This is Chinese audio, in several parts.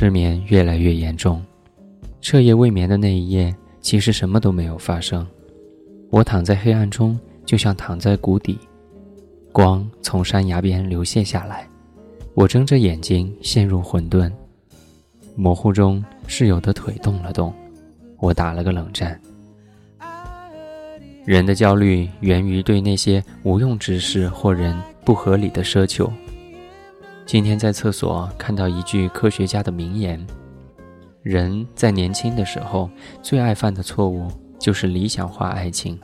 失眠越来越严重，彻夜未眠的那一夜，其实什么都没有发生。我躺在黑暗中，就像躺在谷底，光从山崖边流泻下来，我睁着眼睛陷入混沌。模糊中，室友的腿动了动，我打了个冷战。人的焦虑源于对那些无用之事或人不合理的奢求。今天在厕所看到一句科学家的名言：人在年轻的时候最爱犯的错误就是理想化爱情。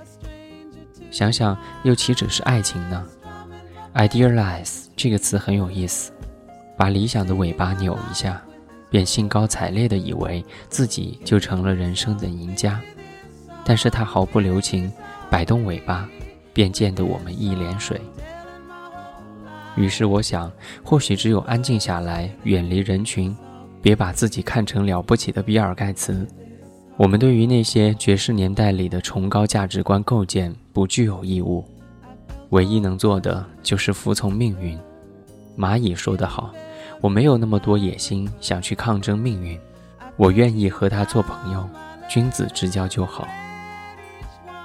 想想又岂止是爱情呢？idealize 这个词很有意思，把理想的尾巴扭一下，便兴高采烈地以为自己就成了人生的赢家。但是他毫不留情，摆动尾巴，便溅得我们一脸水。于是我想，或许只有安静下来，远离人群，别把自己看成了不起的比尔盖茨。我们对于那些爵士年代里的崇高价值观构建不具有义务，唯一能做的就是服从命运。蚂蚁说得好：“我没有那么多野心，想去抗争命运，我愿意和他做朋友，君子之交就好。”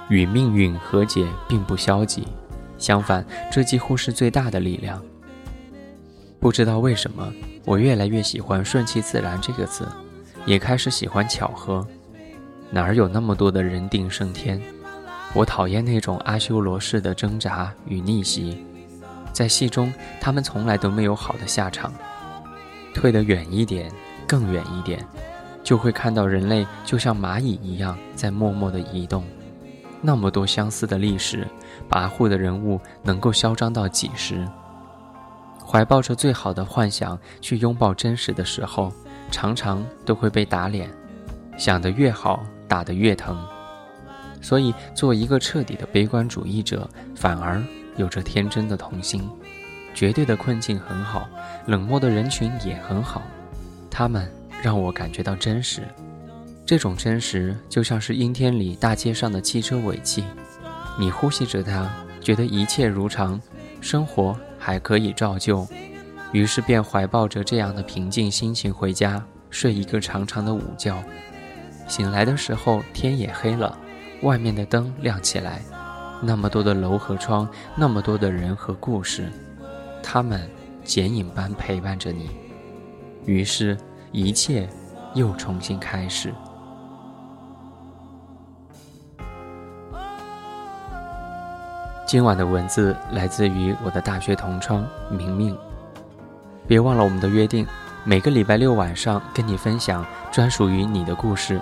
与命运和解并不消极。相反，这几乎是最大的力量。不知道为什么，我越来越喜欢“顺其自然”这个词，也开始喜欢巧合。哪儿有那么多的人定胜天？我讨厌那种阿修罗式的挣扎与逆袭。在戏中，他们从来都没有好的下场。退得远一点，更远一点，就会看到人类就像蚂蚁一样在默默地移动。那么多相似的历史。跋扈的人物能够嚣张到几时？怀抱着最好的幻想去拥抱真实的时候，常常都会被打脸。想得越好，打得越疼。所以，做一个彻底的悲观主义者，反而有着天真的童心。绝对的困境很好，冷漠的人群也很好，他们让我感觉到真实。这种真实，就像是阴天里大街上的汽车尾气。你呼吸着它，觉得一切如常，生活还可以照旧，于是便怀抱着这样的平静心情回家，睡一个长长的午觉。醒来的时候天也黑了，外面的灯亮起来，那么多的楼和窗，那么多的人和故事，他们剪影般陪伴着你，于是，一切又重新开始。今晚的文字来自于我的大学同窗明明。别忘了我们的约定，每个礼拜六晚上跟你分享专属于你的故事。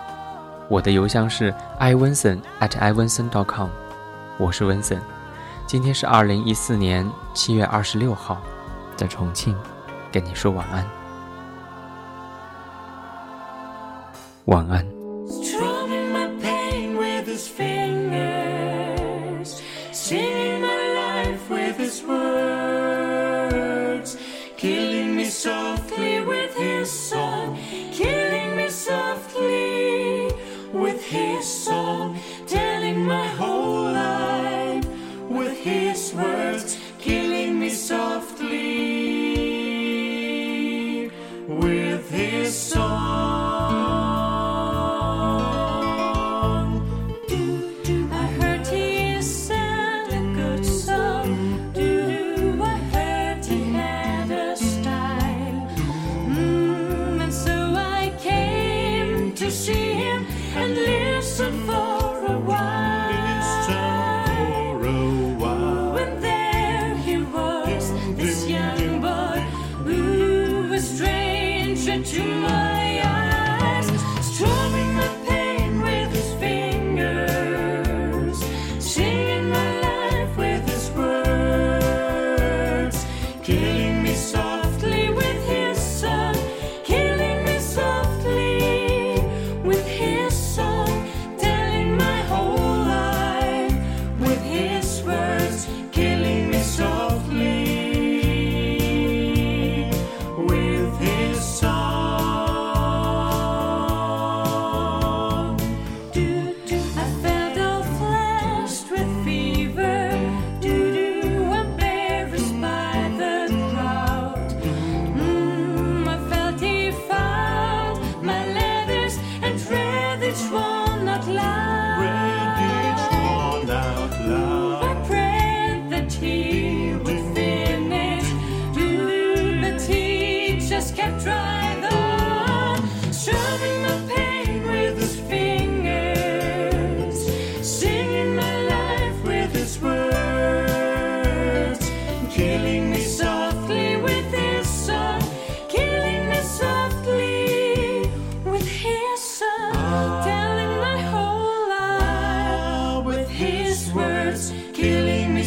我的邮箱是 i w i n s o n at i w i n s o n dot com，我是文森。今天是二零一四年七月二十六号，在重庆跟你说晚安，晚安。His words killing me softly with his song. I heard he sang a good song. I heard he had a style. Mm, and so I came to see him and listen for a while. attention to my eyes.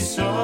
so